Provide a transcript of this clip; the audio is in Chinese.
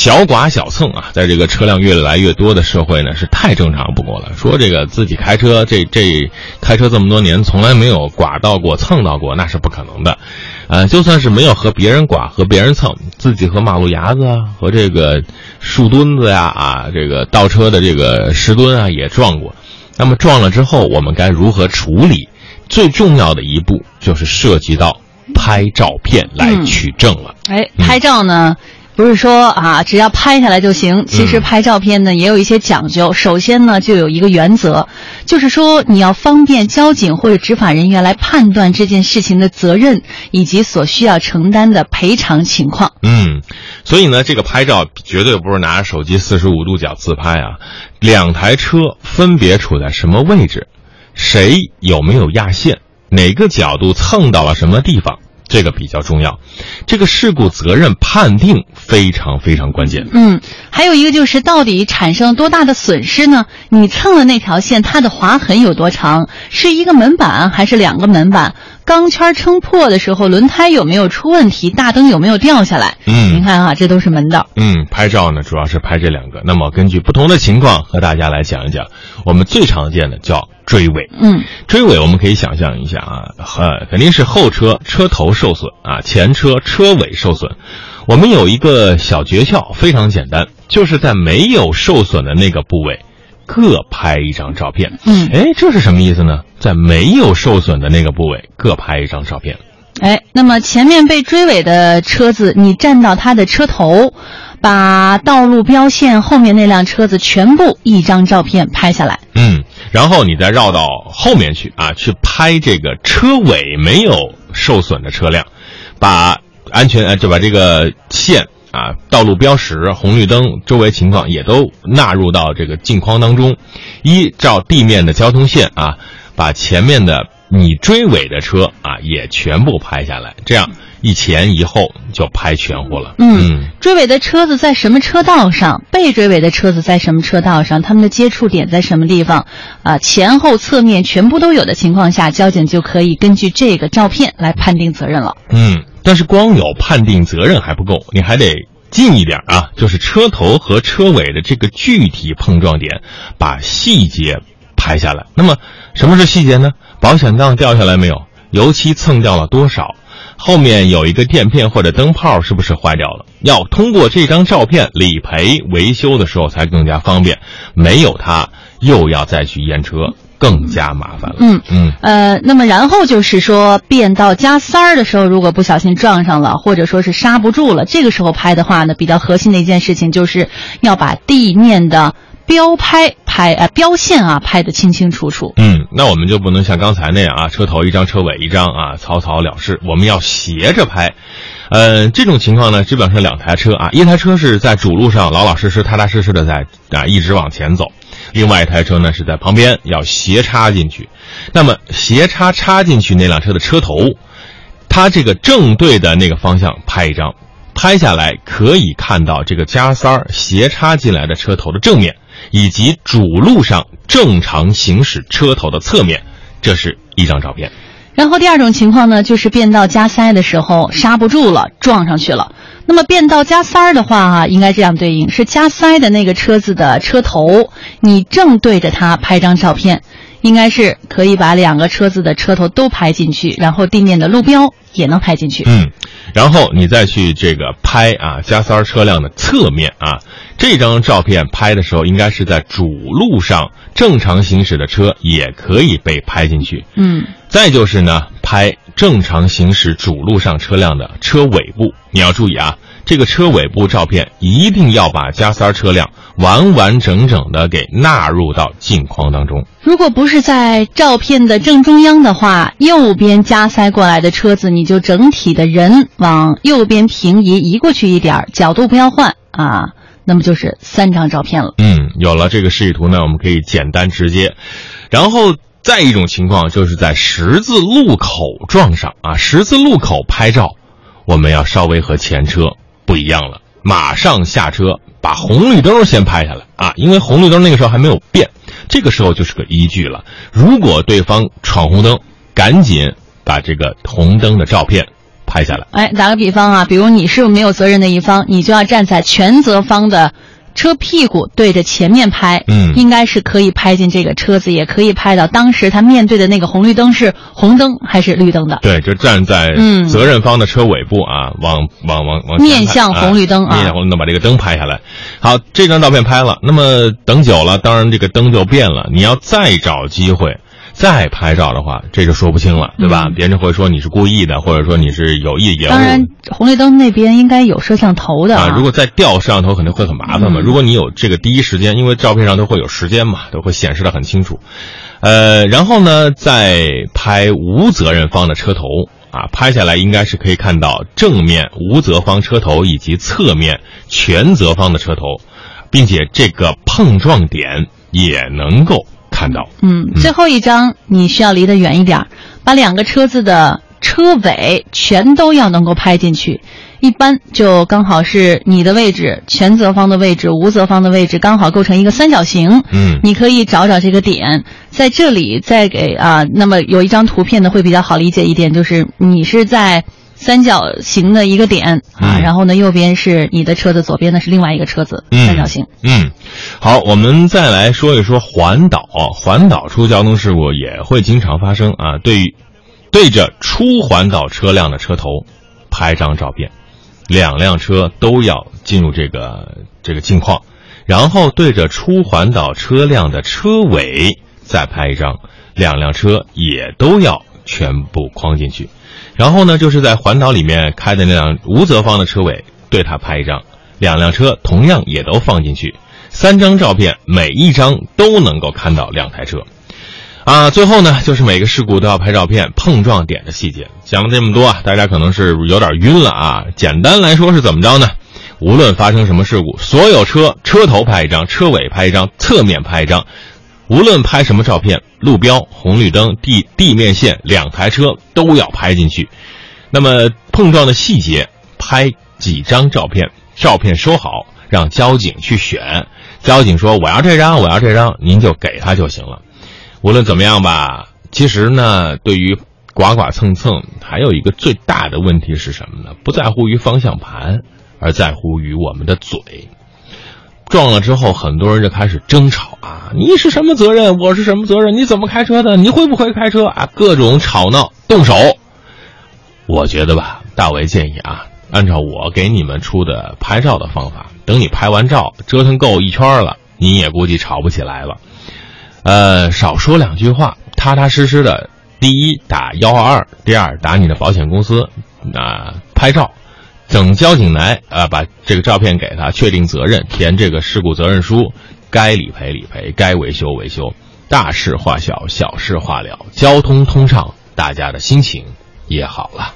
小剐小蹭啊，在这个车辆越来越多的社会呢，是太正常不过了。说这个自己开车，这这开车这么多年，从来没有剐到过、蹭到过，那是不可能的。呃，就算是没有和别人剐、和别人蹭，自己和马路牙子啊、和这个树墩子呀啊，这个倒车的这个石墩啊也撞过。那么撞了之后，我们该如何处理？最重要的一步就是涉及到拍照片来取证了。哎，拍照呢？不是说啊，只要拍下来就行。其实拍照片呢，也有一些讲究。首先呢，就有一个原则，就是说你要方便交警或者执法人员来判断这件事情的责任以及所需要承担的赔偿情况。嗯，所以呢，这个拍照绝对不是拿着手机四十五度角自拍啊。两台车分别处在什么位置，谁有没有压线，哪个角度蹭到了什么地方。这个比较重要，这个事故责任判定非常非常关键。嗯，还有一个就是到底产生多大的损失呢？你蹭了那条线，它的划痕有多长？是一个门板还是两个门板？钢圈撑破的时候，轮胎有没有出问题？大灯有没有掉下来？嗯，您看啊，这都是门道。嗯，拍照呢，主要是拍这两个。那么根据不同的情况，和大家来讲一讲。我们最常见的叫追尾。嗯，追尾我们可以想象一下啊，呃，肯定是后车车头受损啊，前车车尾受损。我们有一个小诀窍，非常简单，就是在没有受损的那个部位。各拍一张照片，嗯，哎，这是什么意思呢？在没有受损的那个部位各拍一张照片，哎，那么前面被追尾的车子，你站到它的车头，把道路标线后面那辆车子全部一张照片拍下来，嗯，然后你再绕到后面去啊，去拍这个车尾没有受损的车辆，把安全呃就把这个线。啊，道路标识、红绿灯、周围情况也都纳入到这个镜框当中，依照地面的交通线啊，把前面的你追尾的车啊也全部拍下来，这样一前一后就拍全乎了。嗯，追尾的车子在什么车道上？被追尾的车子在什么车道上？他们的接触点在什么地方？啊，前后侧面全部都有的情况下，交警就可以根据这个照片来判定责任了。嗯。但是光有判定责任还不够，你还得近一点啊，就是车头和车尾的这个具体碰撞点，把细节拍下来。那么，什么是细节呢？保险杠掉下来没有？油漆蹭掉了多少？后面有一个垫片或者灯泡是不是坏掉了？要通过这张照片理赔维修的时候才更加方便。没有它，又要再去验车。更加麻烦了。嗯嗯呃，那么然后就是说变道加塞儿的时候，如果不小心撞上了，或者说是刹不住了，这个时候拍的话呢，比较核心的一件事情就是要把地面的标拍拍呃标线啊拍得清清楚楚。嗯，那我们就不能像刚才那样啊，车头一张，车尾一张啊，草草了事。我们要斜着拍。呃，这种情况呢，基本上两台车啊，一台车是在主路上老老实实、踏踏实实的在啊一直往前走。另外一台车呢是在旁边要斜插进去，那么斜插插进去那辆车的车头，它这个正对的那个方向拍一张，拍下来可以看到这个加塞儿斜插进来的车头的正面，以及主路上正常行驶车头的侧面，这是一张照片。然后第二种情况呢，就是变道加塞的时候刹不住了，撞上去了。那么变道加塞儿的话啊，应该这样对应：是加塞的那个车子的车头，你正对着它拍张照片，应该是可以把两个车子的车头都拍进去，然后地面的路标也能拍进去。嗯，然后你再去这个拍啊加塞儿车辆的侧面啊，这张照片拍的时候，应该是在主路上正常行驶的车也可以被拍进去。嗯，再就是呢，拍。正常行驶主路上车辆的车尾部，你要注意啊，这个车尾部照片一定要把加塞车辆完完整整的给纳入到镜框当中。如果不是在照片的正中央的话，右边加塞过来的车子，你就整体的人往右边平移，移过去一点，角度不要换啊，那么就是三张照片了。嗯，有了这个示意图呢，我们可以简单直接，然后。再一种情况，就是在十字路口撞上啊！十字路口拍照，我们要稍微和前车不一样了，马上下车把红绿灯先拍下来啊！因为红绿灯那个时候还没有变，这个时候就是个依据了。如果对方闯红灯，赶紧把这个红灯的照片拍下来。哎，打个比方啊，比如你是没有责任的一方，你就要站在全责方的车屁股对着前面拍，嗯应该是可以拍进这个车子，也可以拍到当时他面对的那个红绿灯是红灯还是绿灯的。对，就站在嗯责任方的车尾部啊，往往往往面向红绿灯啊面向红绿灯把这个灯拍下来。好，这张照片拍了，那么等久了，当然这个灯就变了，你要再找机会。再拍照的话，这就说不清了，对吧？嗯别人会说你是故意的，或者说你是有意延误。当然，红绿灯那边应该有摄像头的啊，如果再调摄像头肯定会很麻烦嘛。嗯如果你有这个第一时间，因为照片上都会有时间嘛，都会显示的很清楚。呃，然后呢，再拍无责任方的车头啊，拍下来应该是可以看到正面无责方车头以及侧面全责方的车头，并且这个碰撞点也能够看到。嗯，最后一张你需要离得远一点儿，把两个车子的车尾全都要能够拍进去。一般就刚好是你的位置，全责方的位置、无责方的位置刚好构成一个三角形。嗯你可以找找这个点，在这里再给啊。那么有一张图片呢会比较好理解一点，就是你是在三角形的一个点啊，嗯然后呢右边是你的车子，左边呢是另外一个车子，嗯三角形。嗯，好，我们再来说一说环岛。环岛出交通事故也会经常发生啊。对于对着出环岛车辆的车头拍张照片，两辆车都要进入这个这个境况，然后对着出环岛车辆的车尾再拍一张，两辆车也都要全部框进去。然后呢，就是在环岛里面开的那辆无责方的车尾，对它拍一张，两辆车同样也都放进去，三张照片，每一张都能够看到两台车。啊，最后呢，就是每个事故都要拍照片，碰撞点的细节。讲了这么多啊，大家可能是有点晕了啊。简单来说是怎么着呢？无论发生什么事故，所有车车头拍一张，车尾拍一张，侧面拍一张，无论拍什么照片，路标、红绿灯、地地面线，两台车都要拍进去。那么碰撞的细节，拍几张照片，照片收好，让交警去选。交警说我要这张，我要这张，您就给他就行了。无论怎么样吧，其实呢，对于剐剐蹭蹭，还有一个最大的问题是什么呢？不在乎于方向盘，而在乎于我们的嘴。撞了之后，很多人就开始争吵啊！你是什么责任？我是什么责任？你怎么开车的？你会不会开车啊？各种吵闹，动手。我觉得吧，大为建议啊，按照我给你们出的拍照的方法，等你拍完照，折腾够一圈了，你也估计吵不起来了。呃，少说两句话，踏踏实实的。第一打幺二二，第二打你的保险公司，啊、拍照，等交警来啊、把这个照片给他，确定责任，填这个事故责任书，该理赔理赔，该维修维修，大事化小，小事化了，交通通畅，大家的心情也好了。